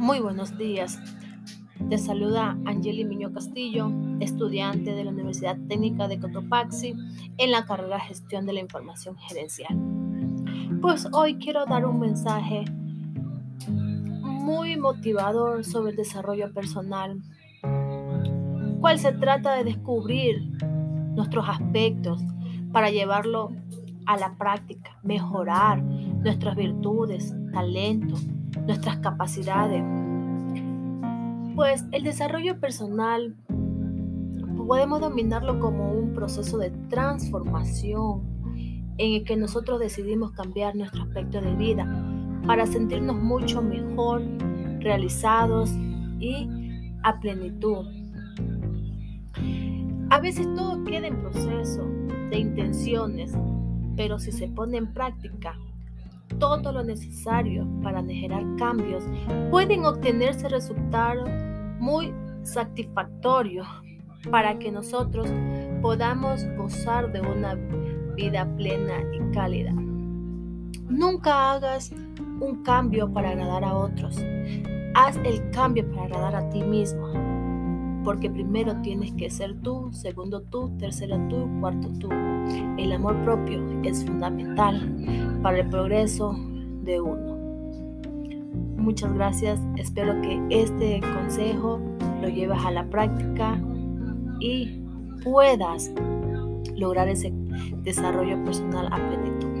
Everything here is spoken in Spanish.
Muy buenos días. Te saluda Angeli Miño Castillo, estudiante de la Universidad Técnica de Cotopaxi en la carrera Gestión de la Información Gerencial. Pues hoy quiero dar un mensaje muy motivador sobre el desarrollo personal, cual se trata de descubrir nuestros aspectos para llevarlo a la práctica, mejorar nuestras virtudes, talentos, nuestras capacidades. Pues el desarrollo personal podemos dominarlo como un proceso de transformación en el que nosotros decidimos cambiar nuestro aspecto de vida para sentirnos mucho mejor, realizados y a plenitud. A veces todo queda en proceso de intenciones, pero si se pone en práctica todo lo necesario para generar cambios, pueden obtenerse resultados muy satisfactorios para que nosotros podamos gozar de una vida plena y cálida. Nunca hagas un cambio para agradar a otros. Haz el cambio para agradar a ti mismo. Porque primero tienes que ser tú, segundo tú, tercero tú, cuarto tú. El amor propio es fundamental para el progreso de uno. Muchas gracias. Espero que este consejo lo lleves a la práctica y puedas lograr ese desarrollo personal a plenitud.